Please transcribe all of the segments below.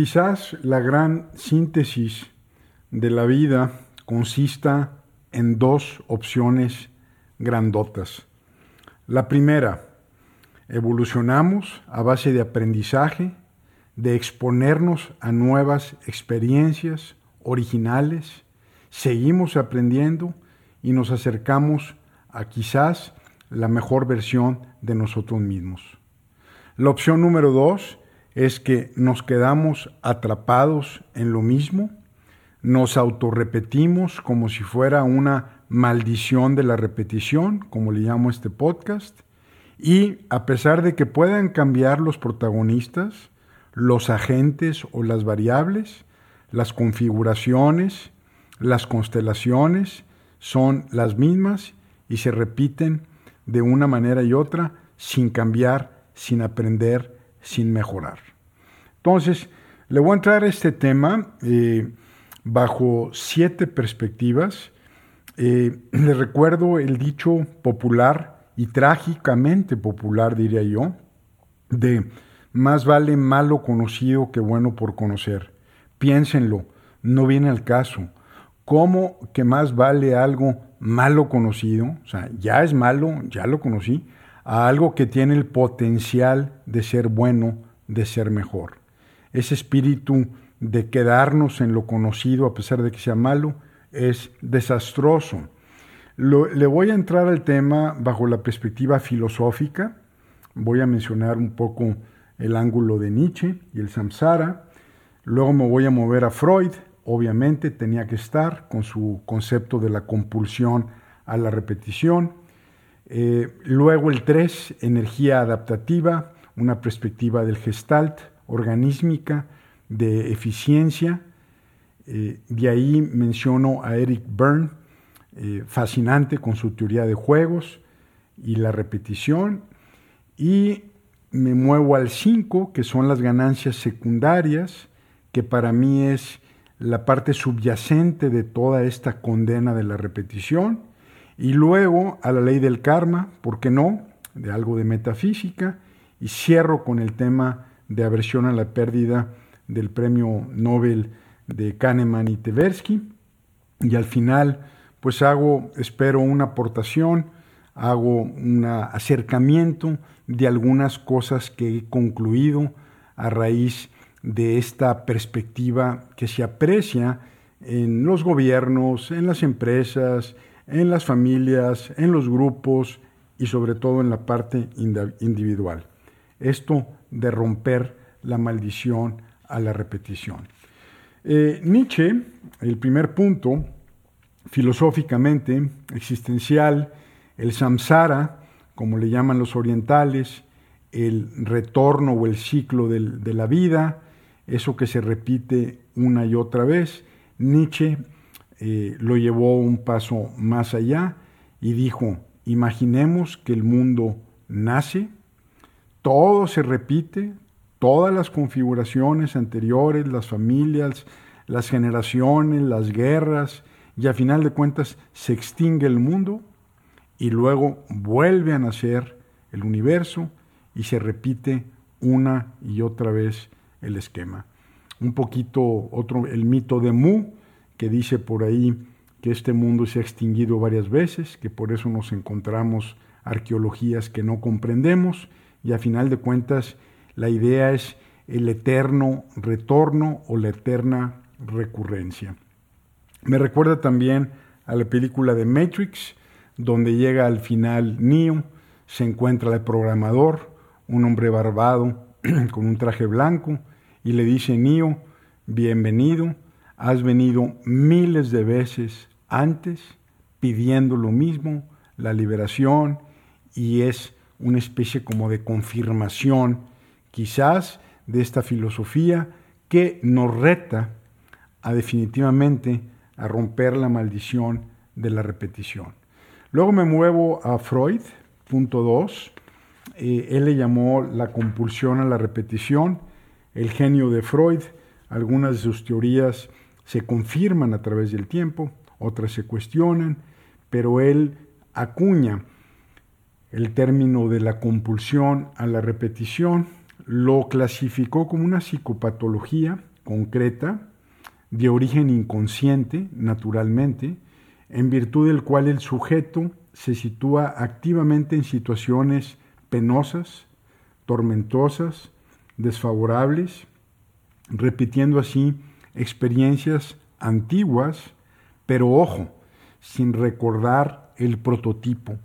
Quizás la gran síntesis de la vida consista en dos opciones grandotas. La primera, evolucionamos a base de aprendizaje, de exponernos a nuevas experiencias originales, seguimos aprendiendo y nos acercamos a quizás la mejor versión de nosotros mismos. La opción número dos es que nos quedamos atrapados en lo mismo, nos autorrepetimos como si fuera una maldición de la repetición, como le llamo este podcast, y a pesar de que puedan cambiar los protagonistas, los agentes o las variables, las configuraciones, las constelaciones son las mismas y se repiten de una manera y otra sin cambiar, sin aprender, sin mejorar. Entonces, le voy a entrar a este tema eh, bajo siete perspectivas. Eh, le recuerdo el dicho popular y trágicamente popular, diría yo, de más vale malo conocido que bueno por conocer. Piénsenlo, no viene al caso. ¿Cómo que más vale algo malo conocido? O sea, ya es malo, ya lo conocí, a algo que tiene el potencial de ser bueno, de ser mejor. Ese espíritu de quedarnos en lo conocido a pesar de que sea malo es desastroso. le voy a entrar al tema bajo la perspectiva filosófica. Voy a mencionar un poco el ángulo de Nietzsche y el samsara. Luego me voy a mover a Freud, obviamente tenía que estar con su concepto de la compulsión a la repetición. Eh, luego el 3, energía adaptativa, una perspectiva del gestalt, organísmica, de eficiencia. Eh, de ahí menciono a Eric Byrne, eh, fascinante con su teoría de juegos y la repetición. Y me muevo al 5, que son las ganancias secundarias, que para mí es la parte subyacente de toda esta condena de la repetición, y luego a la ley del karma, ¿por qué no?, de algo de metafísica, y cierro con el tema de aversión a la pérdida del premio Nobel de Kahneman y Tversky, y al final pues hago, espero, una aportación, hago un acercamiento de algunas cosas que he concluido a raíz de esta perspectiva que se aprecia en los gobiernos, en las empresas, en las familias, en los grupos y sobre todo en la parte individual. Esto de romper la maldición a la repetición. Eh, Nietzsche, el primer punto, filosóficamente, existencial, el samsara, como le llaman los orientales, el retorno o el ciclo de la vida, eso que se repite una y otra vez. Nietzsche eh, lo llevó un paso más allá y dijo, imaginemos que el mundo nace, todo se repite, todas las configuraciones anteriores, las familias, las generaciones, las guerras, y a final de cuentas se extingue el mundo y luego vuelve a nacer el universo y se repite una y otra vez el esquema. Un poquito otro, el mito de Mu, que dice por ahí que este mundo se ha extinguido varias veces, que por eso nos encontramos arqueologías que no comprendemos y a final de cuentas la idea es el eterno retorno o la eterna recurrencia. Me recuerda también a la película de Matrix, donde llega al final Neo, se encuentra el programador, un hombre barbado con un traje blanco, y le dice, Neo, bienvenido, has venido miles de veces antes pidiendo lo mismo, la liberación, y es una especie como de confirmación, quizás, de esta filosofía que nos reta a definitivamente a romper la maldición de la repetición. Luego me muevo a Freud, punto 2. Eh, él le llamó la compulsión a la repetición, el genio de Freud. Algunas de sus teorías se confirman a través del tiempo, otras se cuestionan, pero él acuña el término de la compulsión a la repetición, lo clasificó como una psicopatología concreta, de origen inconsciente, naturalmente, en virtud del cual el sujeto se sitúa activamente en situaciones penosas, tormentosas, desfavorables, repitiendo así experiencias antiguas, pero ojo, sin recordar el prototipo,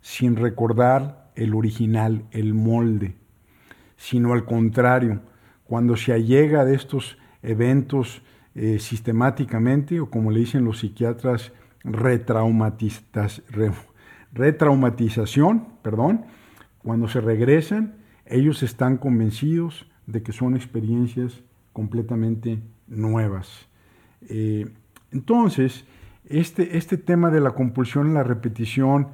sin recordar el original, el molde, sino al contrario, cuando se allega de estos eventos eh, sistemáticamente, o como le dicen los psiquiatras, retraumatización, perdón, cuando se regresan, ellos están convencidos de que son experiencias completamente nuevas. Eh, entonces, este, este tema de la compulsión y la repetición,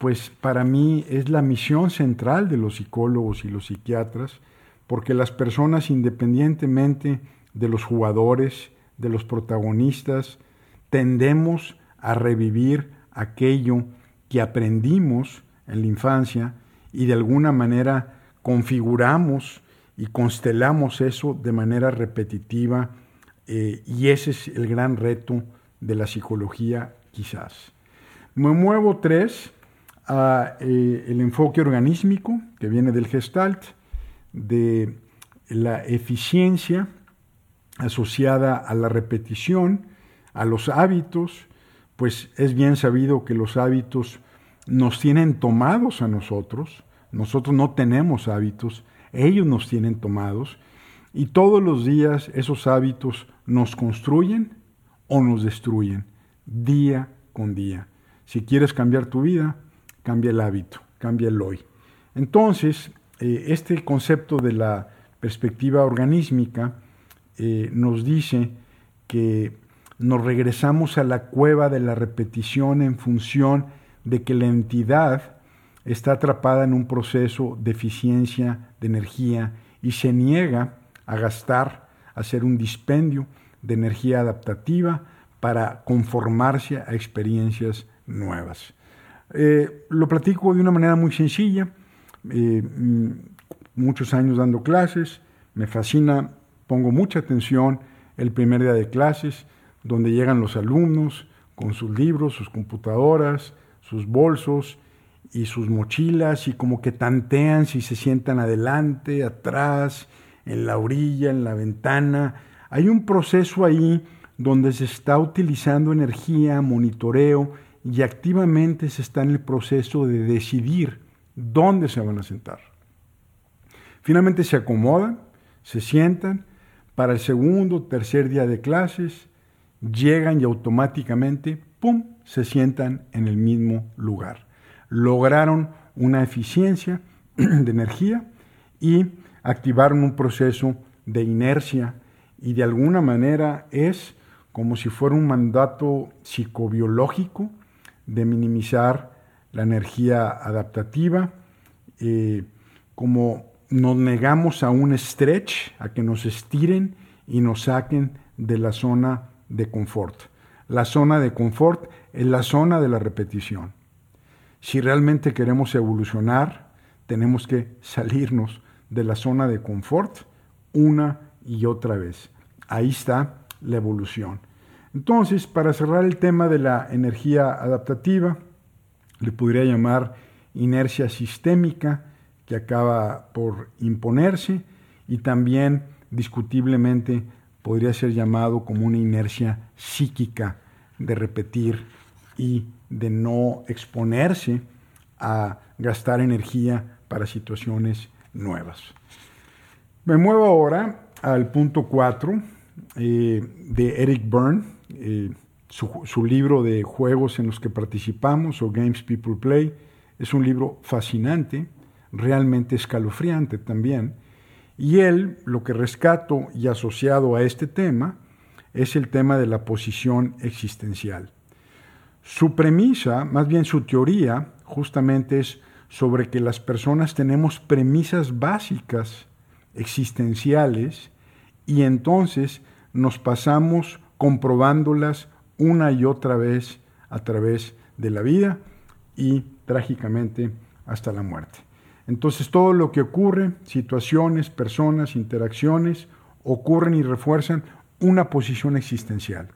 pues para mí es la misión central de los psicólogos y los psiquiatras, porque las personas, independientemente de los jugadores, de los protagonistas, tendemos a revivir aquello que aprendimos en la infancia y de alguna manera configuramos y constelamos eso de manera repetitiva eh, y ese es el gran reto de la psicología quizás. Me muevo tres eh, el enfoque organísmico que viene del gestalt, de la eficiencia asociada a la repetición, a los hábitos, pues es bien sabido que los hábitos nos tienen tomados a nosotros, nosotros no tenemos hábitos, ellos nos tienen tomados, y todos los días esos hábitos nos construyen o nos destruyen, día con día. Si quieres cambiar tu vida, cambia el hábito, cambia el hoy. Entonces, eh, este concepto de la perspectiva organísmica eh, nos dice que nos regresamos a la cueva de la repetición en función de que la entidad está atrapada en un proceso de eficiencia de energía y se niega a gastar, a hacer un dispendio de energía adaptativa para conformarse a experiencias nuevas. Eh, lo platico de una manera muy sencilla, eh, mm, muchos años dando clases, me fascina, pongo mucha atención el primer día de clases, donde llegan los alumnos con sus libros, sus computadoras, sus bolsos y sus mochilas y como que tantean si se sientan adelante, atrás, en la orilla, en la ventana. Hay un proceso ahí donde se está utilizando energía, monitoreo y activamente se está en el proceso de decidir dónde se van a sentar. Finalmente se acomodan, se sientan, para el segundo, tercer día de clases, llegan y automáticamente, ¡pum!, se sientan en el mismo lugar. Lograron una eficiencia de energía y activaron un proceso de inercia y de alguna manera es como si fuera un mandato psicobiológico de minimizar la energía adaptativa, eh, como nos negamos a un stretch, a que nos estiren y nos saquen de la zona de confort. La zona de confort es la zona de la repetición. Si realmente queremos evolucionar, tenemos que salirnos de la zona de confort una y otra vez. Ahí está la evolución. Entonces, para cerrar el tema de la energía adaptativa, le podría llamar inercia sistémica, que acaba por imponerse, y también discutiblemente podría ser llamado como una inercia psíquica de repetir y de no exponerse a gastar energía para situaciones nuevas. Me muevo ahora al punto 4 eh, de Eric Byrne, eh, su, su, libro de juegos en los que participamos o Games People Play. Es un libro fascinante, realmente escalofriante también. Y él, lo que rescato y asociado a este tema, es el tema de la posición existencial. Su premisa, más bien su teoría, justamente es sobre que las personas tenemos premisas básicas existenciales y entonces nos pasamos comprobándolas una y otra vez a través de la vida y trágicamente hasta la muerte. Entonces todo lo que ocurre, situaciones, personas, interacciones, ocurren y refuerzan una posición existencial.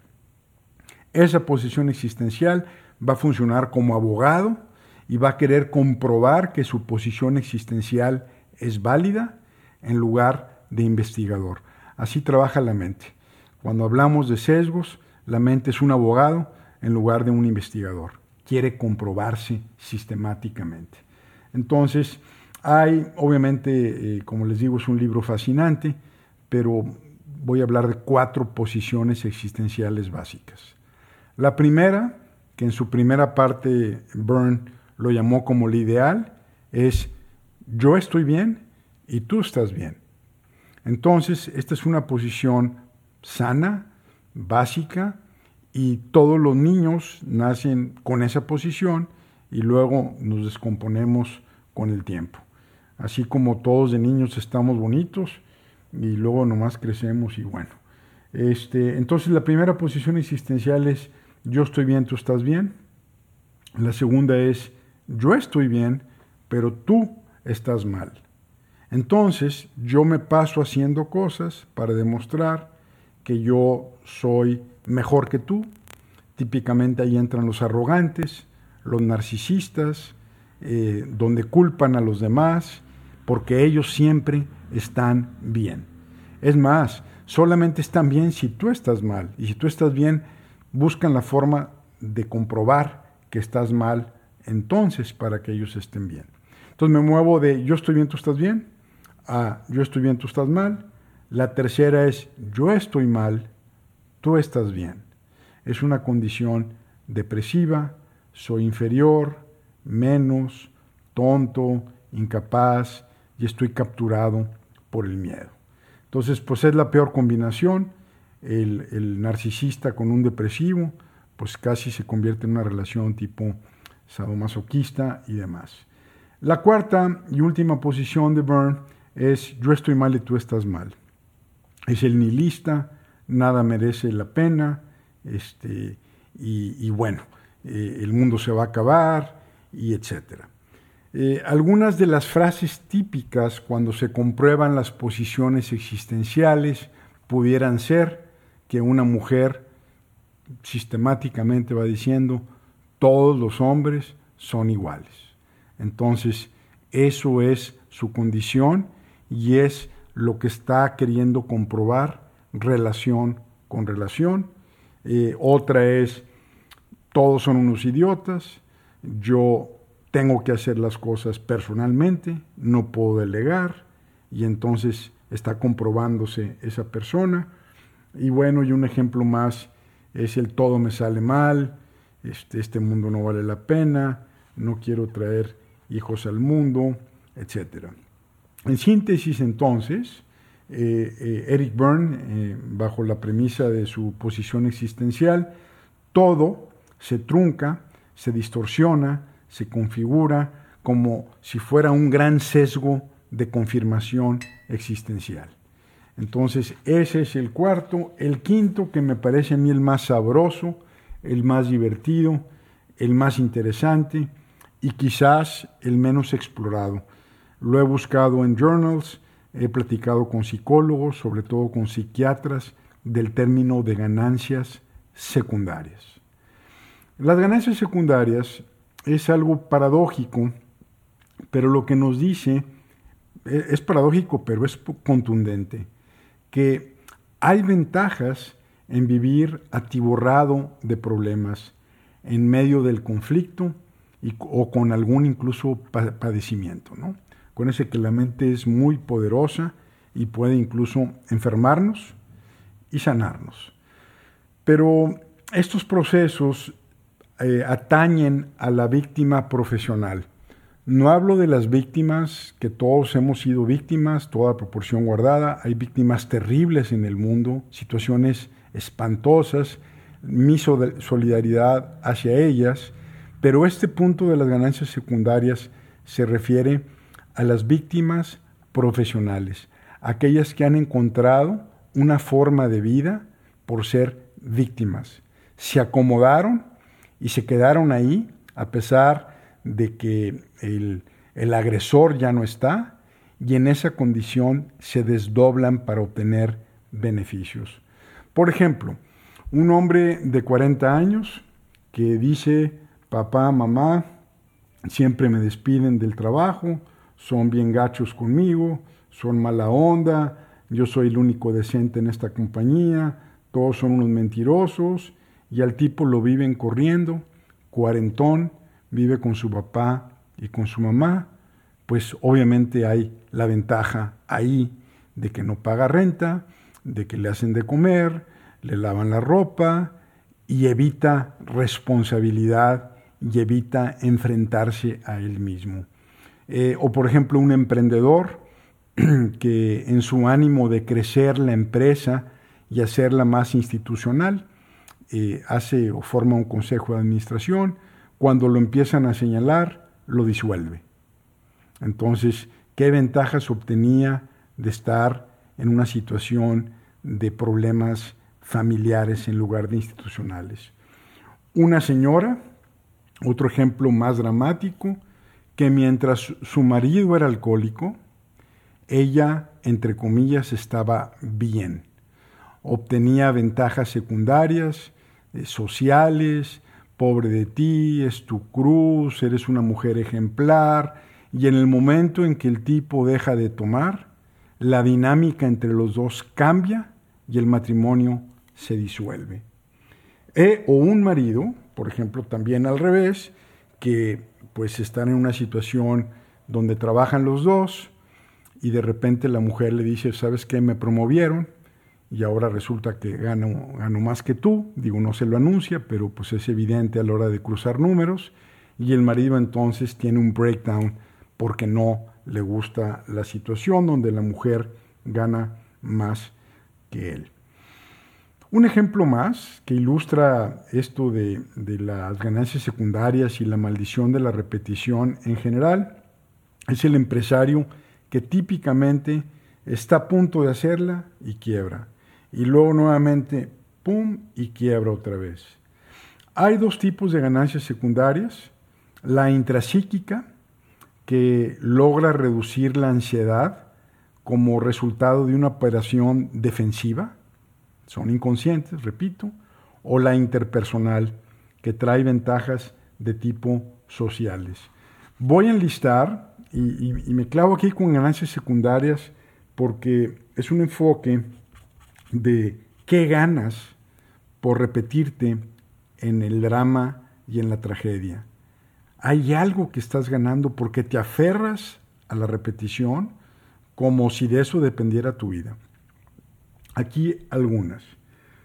Esa posición existencial va a funcionar como abogado y va a querer comprobar que su posición existencial es válida en lugar de investigador. Así trabaja la mente. Cuando hablamos de sesgos, la mente es un abogado en lugar de un investigador. Quiere comprobarse sistemáticamente. Entonces, hay, obviamente, eh, como les digo, es un libro fascinante, pero voy a hablar de cuatro posiciones existenciales básicas. La primera, que en su primera parte Byrne lo llamó como el ideal, es yo estoy bien y tú estás bien. Entonces, esta es una posición sana, básica, y todos los niños nacen con esa posición y luego nos descomponemos con el tiempo. Así como todos de niños estamos bonitos y luego nomás crecemos y bueno. Este, entonces la primera posición existencial es yo estoy bien, tú estás bien. La segunda es yo estoy bien, pero tú estás mal. Entonces yo me paso haciendo cosas para demostrar que yo soy mejor que tú. Típicamente ahí entran los arrogantes, los narcisistas, eh, donde culpan a los demás porque ellos siempre están bien. Es más, solamente están bien si tú estás mal. Y si tú estás bien, buscan la forma de comprobar que estás mal entonces para que ellos estén bien. Entonces me muevo de yo estoy bien, tú estás bien, a yo estoy bien, tú estás mal. La tercera es yo estoy mal, tú estás bien. Es una condición depresiva, soy inferior, menos, tonto, incapaz y estoy capturado por el miedo. Entonces, pues es la peor combinación. El, el narcisista con un depresivo, pues casi se convierte en una relación tipo sadomasoquista y demás. La cuarta y última posición de Byrne es yo estoy mal y tú estás mal. Es el nihilista, nada merece la pena, este, y, bueno, eh, el mundo se va a acabar, y etcétera. Eh, algunas de las frases típicas cuando se comprueban las posiciones existenciales pudieran ser que una mujer sistemáticamente va diciendo, todos los hombres son iguales. Entonces, eso es su condición y es lo que está queriendo comprobar relación con relación. Eh, otra es, todos son unos idiotas, yo tengo que hacer las cosas personalmente, no puedo delegar, y entonces está comprobándose esa persona. Y bueno, y un ejemplo más es el todo me sale mal, este, este, mundo no vale la pena, no quiero traer hijos al mundo, etc. En síntesis, entonces, eh, eh, Eric Byrne, eh, bajo la premisa de su posición existencial, todo se trunca, se distorsiona, se configura como si fuera un gran sesgo de confirmación existencial. Entonces, ese es el cuarto. El quinto, que me parece a mí el más sabroso, el más divertido, el más interesante y quizás el menos explorado. Lo he buscado en journals, he platicado con psicólogos, sobre todo con psiquiatras, del término de ganancias secundarias. Las ganancias secundarias es algo paradójico, pero lo que nos dice e, es paradójico, pero es contundente, que hay ventajas en vivir atiborrado de problemas en medio del conflicto y, o con algún incluso padecimiento, ¿no? Ese que la mente es muy poderosa y puede incluso enfermarnos y sanarnos. Pero estos procesos eh, atañen a la víctima profesional. No hablo de las víctimas, que todos hemos sido víctimas, toda proporción guardada. Hay víctimas terribles en el mundo, situaciones espantosas, mi solidaridad hacia ellas, pero este punto de las ganancias secundarias se refiere a las víctimas profesionales, aquellas que han encontrado una forma de vida por ser víctimas. Se acomodaron y se quedaron ahí a pesar de que el, el agresor ya no está y en esa condición se desdoblan para obtener beneficios. Por ejemplo, un hombre de 40 años que dice, papá, mamá, siempre me despiden del trabajo, son bien gachos conmigo, son mala onda, yo soy el único decente en esta compañía, todos son unos mentirosos, y al tipo lo viven corriendo, cuarentón, vive con su papá y con su mamá, pues obviamente hay la ventaja ahí de que no paga renta, de que le hacen de comer, le lavan la ropa y evita responsabilidad y evita enfrentarse a él mismo. Eh, o por ejemplo un emprendedor que en su ánimo de crecer la empresa y hacerla más institucional, eh, hace o forma un consejo de administración, cuando lo empiezan a señalar, lo disuelve. Entonces, ¿qué ventajas obtenía de estar en una situación de problemas familiares en lugar de institucionales? Una señora, otro ejemplo más dramático, que mientras su marido era alcohólico, ella, entre comillas, estaba bien. Obtenía ventajas secundarias, eh, sociales, pobre de ti, es tu cruz, eres una mujer ejemplar, y en el momento en que el tipo deja de tomar, la dinámica entre los dos cambia y el matrimonio se disuelve. E, o un marido, por ejemplo, también al revés, que pues están en una situación donde trabajan los dos y de repente la mujer le dice, ¿sabes qué? Me promovieron y ahora resulta que gano, gano más que tú. Digo, no se lo anuncia, pero pues es evidente a la hora de cruzar números. Y el marido entonces tiene un breakdown porque no le gusta la situación donde la mujer gana más que él. Un ejemplo más que ilustra esto de, las ganancias secundarias y la maldición de la repetición en general es el empresario que típicamente está a punto de hacerla y quiebra. Y luego nuevamente, ¡pum! y quiebra otra vez. Hay dos tipos de ganancias secundarias. La intrapsíquica, que logra reducir la ansiedad como resultado de una operación defensiva, son inconscientes, repito, o la interpersonal, que trae ventajas de tipo sociales. Voy a enlistar, y, me clavo aquí con ganancias secundarias, porque es un enfoque de qué ganas por repetirte en el drama y en la tragedia. Hay algo que estás ganando porque te aferras a la repetición como si de eso dependiera tu vida. Aquí algunas.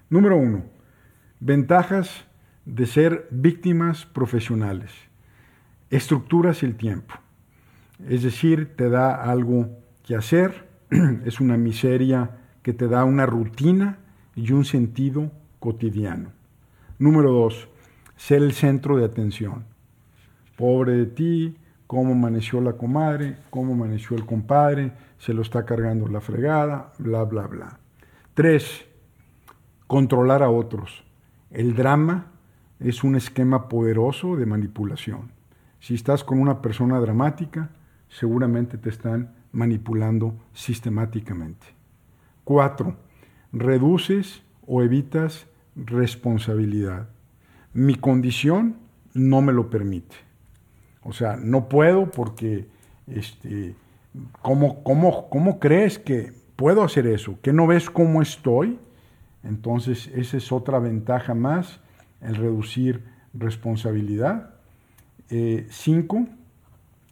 Número uno, ventajas de ser víctimas profesionales. Estructuras el tiempo. Es decir, te da algo que hacer, es una miseria que te da una rutina y un sentido cotidiano. Número dos, ser el centro de atención. Pobre de ti, cómo amaneció la comadre, cómo amaneció el compadre, se lo está cargando la fregada, bla, bla, bla. Tres, controlar a otros. El drama es un esquema poderoso de manipulación. Si estás con una persona dramática, seguramente te están manipulando sistemáticamente. Cuatro, reduces o evitas responsabilidad. Mi condición no me lo permite. O sea, no puedo porque, este, ¿cómo, cómo, cómo crees que puedo hacer eso, que no ves cómo estoy, entonces esa es otra ventaja más, el reducir responsabilidad. Eh, cinco,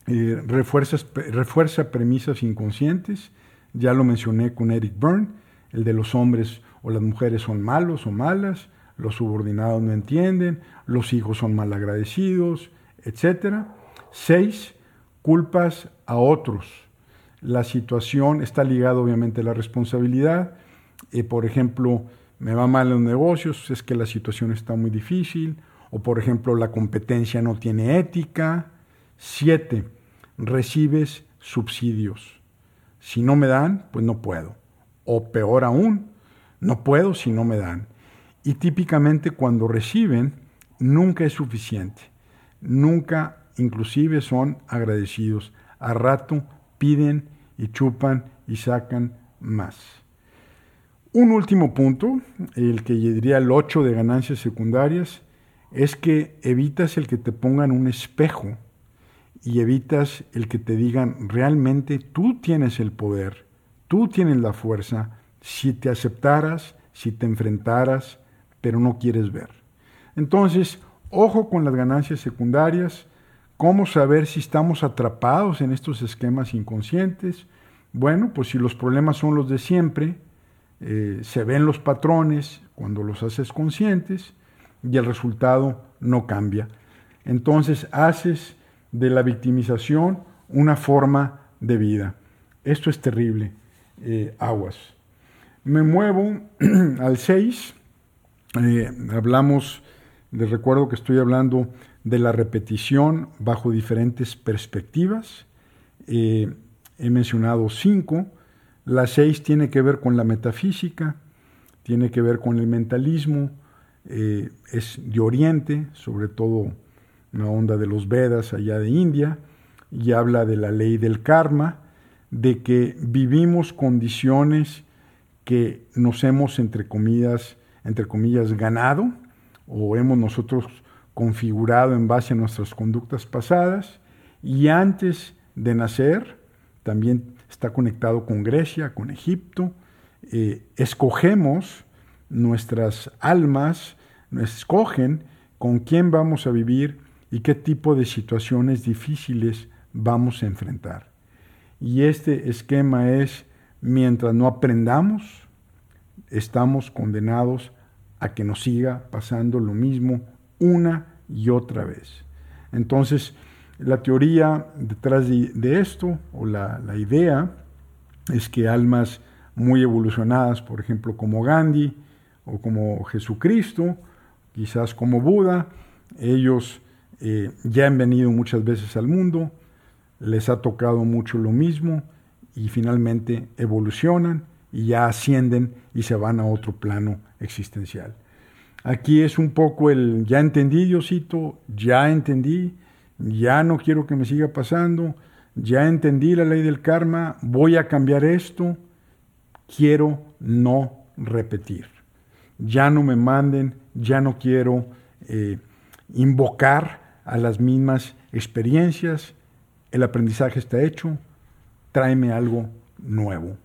eh, refuerza premisas inconscientes, ya lo mencioné con Eric Byrne, el de los hombres o las mujeres son malos o malas, los subordinados no entienden, los hijos son malagradecidos, etc. Seis, culpas a otros la situación está ligada obviamente a la responsabilidad. Eh, por ejemplo, me va mal en los negocios, es que la situación está muy difícil. O por ejemplo, la competencia no tiene ética. Siete, recibes subsidios. Si no me dan, pues no puedo. O peor aún, no puedo si no me dan. Y típicamente cuando reciben, nunca es suficiente. Nunca inclusive son agradecidos. A rato piden y chupan y sacan más. Un último punto, el que diría el 8 de ganancias secundarias, es que evitas el que te pongan un espejo y evitas el que te digan realmente tú tienes el poder, tú tienes la fuerza, si te aceptaras, si te enfrentaras, pero no quieres ver. Entonces, ojo con las ganancias secundarias, cómo saber si estamos atrapados en estos esquemas inconscientes. Bueno, pues si los problemas son los de siempre, eh, se ven los patrones cuando los haces conscientes y el resultado no cambia. Entonces haces de la victimización una forma de vida. Esto es terrible. Eh, aguas. Me muevo al 6. Eh, hablamos, les recuerdo que estoy hablando de la repetición bajo diferentes perspectivas. Eh, he mencionado cinco. La 6 tiene que ver con la metafísica, tiene que ver con el mentalismo, es de Oriente, sobre todo una onda de los Vedas allá de India, y habla de la ley del karma, de que vivimos condiciones que nos hemos, entre comillas, entre comillas, ganado o hemos nosotros configurado en base a nuestras conductas pasadas, y antes de nacer, también está conectado con Grecia, con Egipto, eh, escogemos nuestras almas, escogen con quién vamos a vivir y qué tipo de situaciones difíciles vamos a enfrentar. Y este esquema es, mientras no aprendamos, estamos condenados a que nos siga pasando lo mismo una y otra vez. Entonces, la teoría detrás de, esto, o la, la, idea, es que almas muy evolucionadas, por ejemplo, como Gandhi o como Jesucristo, quizás como Buda, ellos eh, ya han venido muchas veces al mundo, les ha tocado mucho lo mismo y finalmente evolucionan y ya ascienden y se van a otro plano existencial. Aquí es un poco el ya entendí, Diosito, ya entendí, ya no quiero que me siga pasando, ya entendí la ley del karma, voy a cambiar esto, quiero no repetir. Ya no me manden, ya no quiero eh, invocar a las mismas experiencias, el aprendizaje está hecho, tráeme algo nuevo.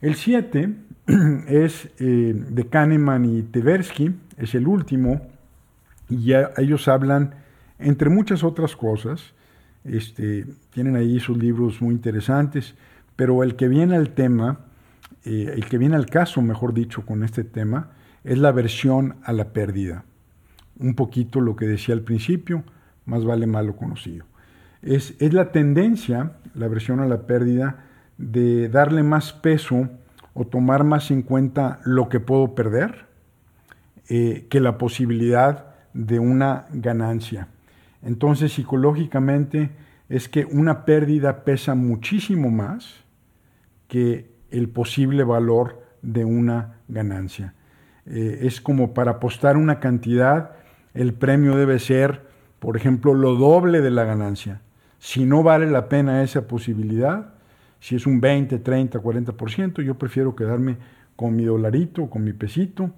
El 7 es eh, de Kahneman y Tversky, es el último, y ellos hablan, entre muchas otras cosas, este, tienen ahí sus libros muy interesantes, pero el que viene al tema, eh, el que viene al caso, mejor dicho, con este tema, es la versión a la pérdida un poquito lo que decía al principio, más vale malo conocido. Es, es la tendencia, la versión a la pérdida, de darle más peso o tomar más en cuenta lo que puedo perder eh, que la posibilidad de una ganancia. Entonces, psicológicamente, es que una pérdida pesa muchísimo más que el posible valor de una ganancia. Eh, es como para apostar una cantidad el premio debe ser, por ejemplo, lo doble de la ganancia. Si no vale la pena esa posibilidad, si es un 20, 30, 40%, yo prefiero quedarme con mi dolarito, con mi pesito.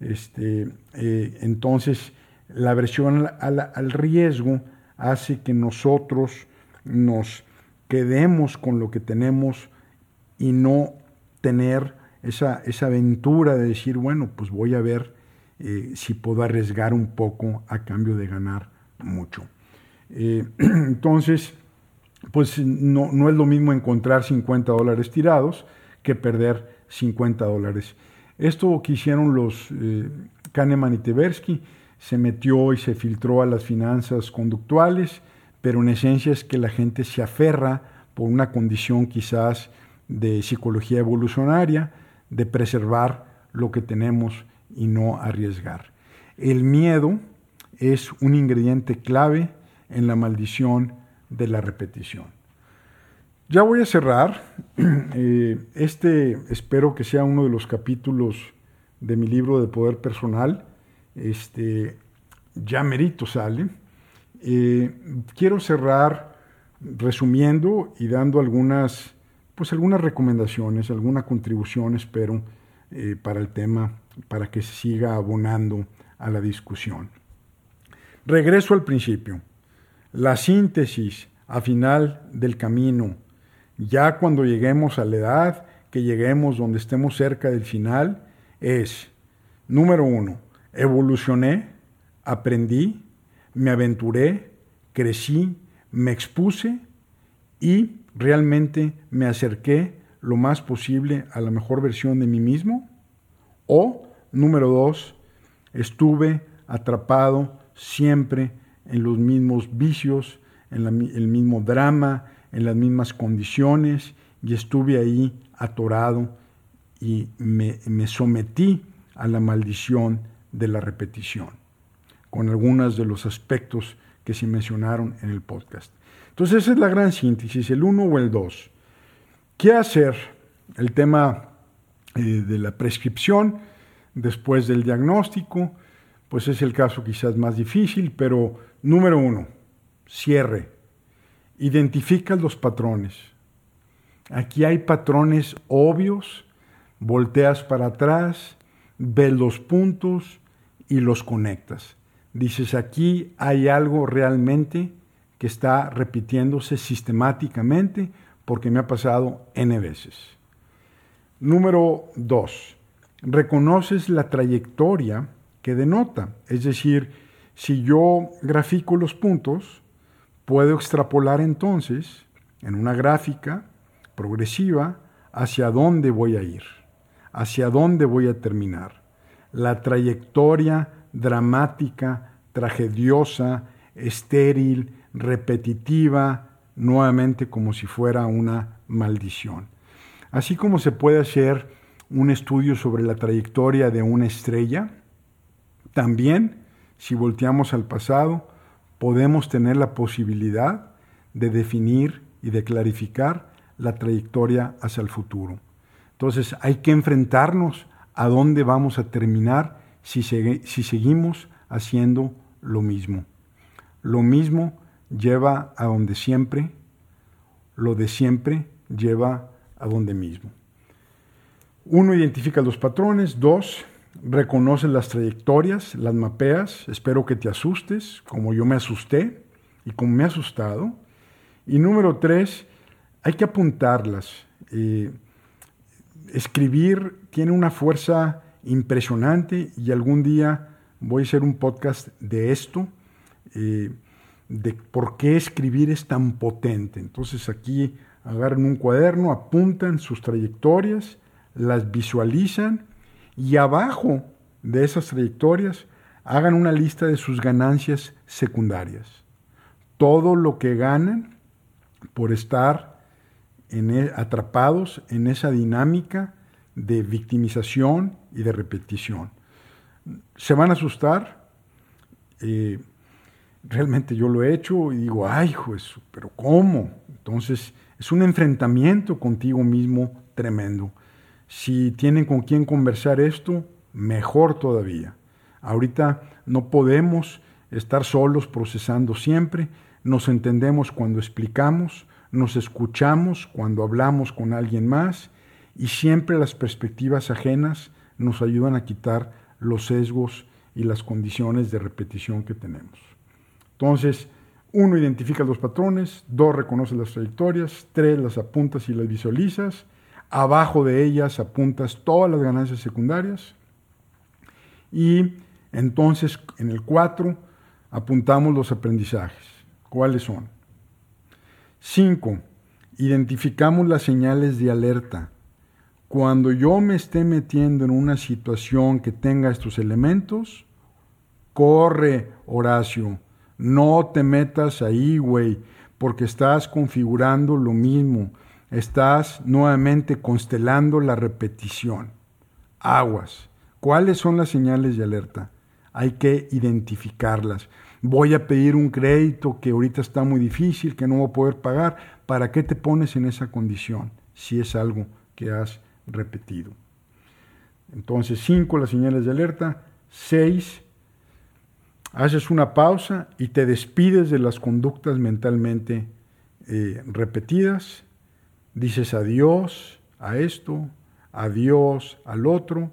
Este, eh, entonces, la aversión al, riesgo hace que nosotros nos quedemos con lo que tenemos y no tener esa, esa aventura de decir, bueno, pues voy a ver eh, si puedo arriesgar un poco a cambio de ganar mucho. Eh, entonces, pues no, no, es lo mismo encontrar 50 dólares tirados que perder 50 dólares. Esto que hicieron los eh, Kahneman y Tversky se metió y se filtró a las finanzas conductuales, pero en esencia es que la gente se aferra por una condición quizás de psicología evolucionaria, de preservar lo que tenemos y no arriesgar. El miedo es un ingrediente clave en la maldición de la repetición. Ya voy a cerrar. Eh, este espero que sea uno de los capítulos de mi libro de poder personal. Este, ya merito sale. Eh, quiero cerrar resumiendo y dando algunas, pues algunas recomendaciones, alguna contribución, espero, eh, para el tema, para que se siga abonando a la discusión. Regreso al principio. La síntesis a final del camino, ya cuando lleguemos a la edad, que lleguemos donde estemos cerca del final, es, número uno, evolucioné, aprendí, me aventuré, crecí, me expuse y realmente me acerqué lo más posible a la mejor versión de mí mismo. O, número dos, estuve atrapado siempre en los mismos vicios, en el mismo drama, en las mismas condiciones y estuve ahí atorado y me, me sometí a la maldición de la repetición, con algunos de los aspectos que se mencionaron en el podcast. Entonces esa es la gran síntesis, el uno o el dos. ¿Qué hacer? El tema eh, de la prescripción después del diagnóstico, pues es el caso quizás más difícil, pero número uno, cierre. Identifica los patrones. Aquí hay patrones obvios, volteas para atrás, ves los puntos y los conectas. Dices, aquí hay algo realmente que está repitiéndose sistemáticamente porque me ha pasado N veces. Número dos, reconoces la trayectoria que denota. Es decir, si yo grafico los puntos, puedo extrapolar entonces en una gráfica progresiva hacia dónde voy a ir, hacia dónde voy a terminar. La trayectoria dramática, tragediosa, estéril, repetitiva, nuevamente como si fuera una maldición. Así como se puede hacer un estudio sobre la trayectoria de una estrella, también, si volteamos al pasado, podemos tener la posibilidad de definir y de clarificar la trayectoria hacia el futuro. Entonces hay que enfrentarnos a dónde vamos a terminar si, si seguimos haciendo lo mismo. Lo mismo lleva a donde siempre, lo de siempre lleva a donde mismo. Uno, identifica los patrones. Dos, reconoce las trayectorias, las mapeas. Espero que te asustes, como yo me asusté y como me he asustado. Y número tres, hay que apuntarlas. Eh, escribir tiene una fuerza impresionante y algún día voy a hacer un podcast de esto. Eh, de por qué escribir es tan potente. Entonces aquí agarran un cuaderno, apuntan sus trayectorias, las visualizan y abajo de esas trayectorias hagan una lista de sus ganancias secundarias. Todo lo que ganan por estar e, atrapados en esa dinámica de victimización y de repetición. Se van a asustar. Eh, realmente yo lo he hecho y digo, ay, juez, pero ¿cómo? Entonces, es un enfrentamiento contigo mismo tremendo. Si tienen con quién conversar esto, mejor todavía. Ahorita no podemos estar solos procesando siempre, nos entendemos cuando explicamos, nos escuchamos cuando hablamos con alguien más y siempre las perspectivas ajenas nos ayudan a quitar los sesgos y las condiciones de repetición que tenemos. Entonces, uno, identifica los patrones, dos, reconoce las trayectorias, tres, las apuntas y las visualizas, abajo de ellas apuntas todas las ganancias secundarias y entonces en el cuatro apuntamos los aprendizajes. ¿Cuáles son? Cinco, identificamos las señales de alerta. Cuando yo me esté metiendo en una situación que tenga estos elementos, corre, Horacio, no te metas ahí, güey, porque estás configurando lo mismo. Estás nuevamente constelando la repetición. Aguas. ¿Cuáles son las señales de alerta? Hay que identificarlas. Voy a pedir un crédito que ahorita está muy difícil, que no voy a poder pagar. ¿Para qué te pones en esa condición si es algo que has repetido? Entonces, cinco, las señales de alerta. Seis, haces una pausa y te despides de las conductas mentalmente eh, repetidas, dices adiós a esto, a Dios, al otro.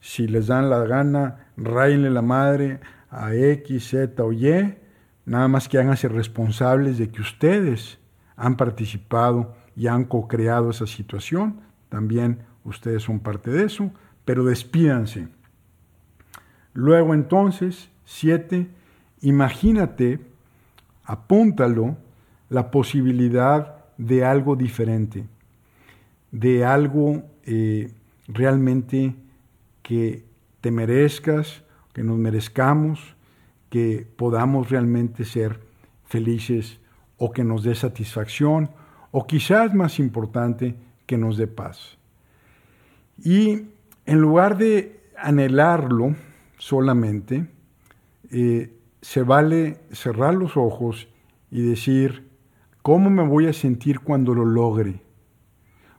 Si les dan la gana, rayenle la madre a X, Z o Y. Nada más que háganse responsables de que ustedes han participado y han co-creado esa situación. También ustedes son parte de eso, pero despídanse. Luego entonces, siete, imagínate, apúntalo, la posibilidad de algo diferente, de algo eh, realmente que te merezcas, que nos merezcamos, que podamos realmente ser felices o que nos dé satisfacción o quizás más importante, que nos dé paz. Y en lugar de anhelarlo solamente, eh, se vale cerrar los ojos y decir, ¿cómo me voy a sentir cuando lo logre?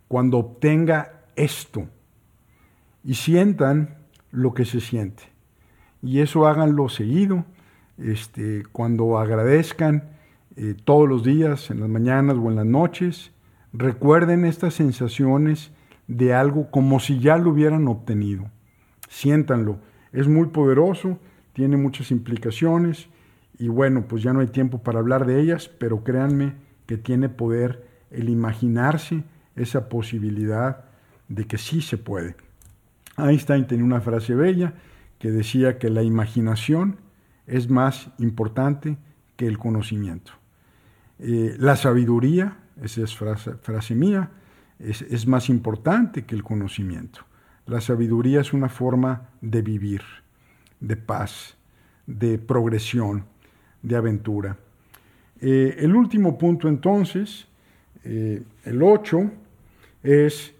Cuando obtenga esto. Y sientan lo que se siente. Y eso háganlo seguido, este, cuando agradezcan eh, todos los días, en las mañanas o en las noches, recuerden estas sensaciones de algo como si ya lo hubieran obtenido. Siéntanlo. Es muy poderoso, tiene muchas implicaciones y bueno, pues ya no hay tiempo para hablar de ellas, pero créanme que tiene poder el imaginarse esa posibilidad de que sí se puede. Einstein tenía una frase bella que decía que la imaginación es más importante que el conocimiento. Eh, la sabiduría, esa es frase, mía, es, más importante que el conocimiento. La sabiduría es una forma de vivir, de paz, de progresión, de aventura. Eh, el último punto entonces, eh, el 8, es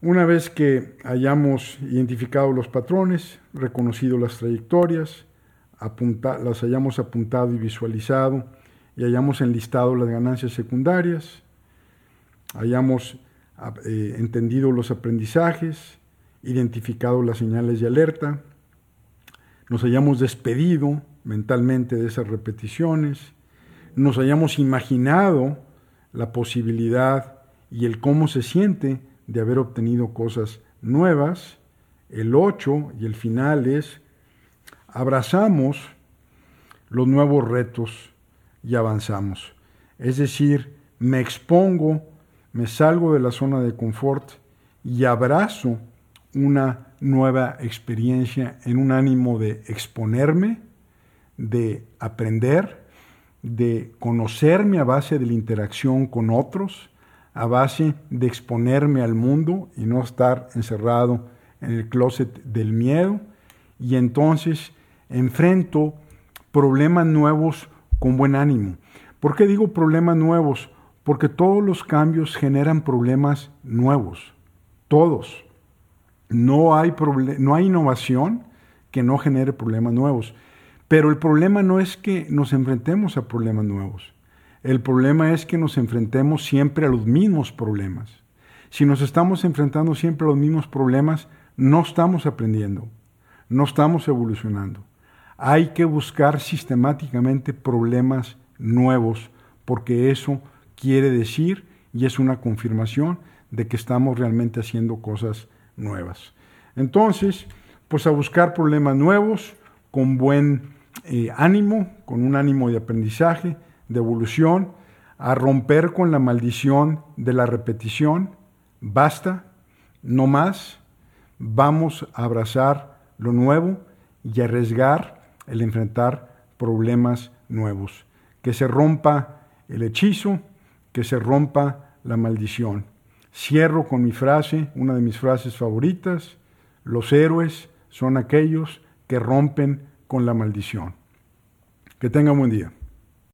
una vez que hayamos identificado los patrones, reconocido las trayectorias, las hayamos apuntado y visualizado, y hayamos enlistado las ganancias secundarias, hayamos eh, entendido los aprendizajes, identificado las señales de alerta, nos hayamos despedido mentalmente de esas repeticiones, nos hayamos imaginado la posibilidad y el cómo se siente de haber obtenido cosas nuevas. El 8 y el final es, abrazamos los nuevos retos y avanzamos. Es decir, me expongo, me salgo de la zona de confort y abrazo una nueva experiencia en un ánimo de exponerme, de aprender, de conocerme a base de la interacción con otros, a base de exponerme al mundo y no estar encerrado en el closet del miedo. Y entonces enfrento problemas nuevos con buen ánimo. ¿Por qué digo problemas nuevos? Porque todos los cambios generan problemas nuevos. Todos. No hay, no hay innovación que no genere problemas nuevos. Pero el problema no es que nos enfrentemos a problemas nuevos. El problema es que nos enfrentemos siempre a los mismos problemas. Si nos estamos enfrentando siempre a los mismos problemas, no estamos aprendiendo, no estamos evolucionando hay que buscar sistemáticamente problemas nuevos, porque eso quiere decir y es una confirmación de que estamos realmente haciendo cosas nuevas. Entonces, pues a buscar problemas nuevos con buen eh, ánimo, con un ánimo de aprendizaje, de evolución, a romper con la maldición de la repetición. Basta, no más. Vamos a abrazar lo nuevo y arriesgar el enfrentar problemas nuevos. Que se rompa el hechizo, que se rompa la maldición. Cierro con mi frase, una de mis frases favoritas, los héroes son aquellos que rompen con la maldición. Que tengan buen día.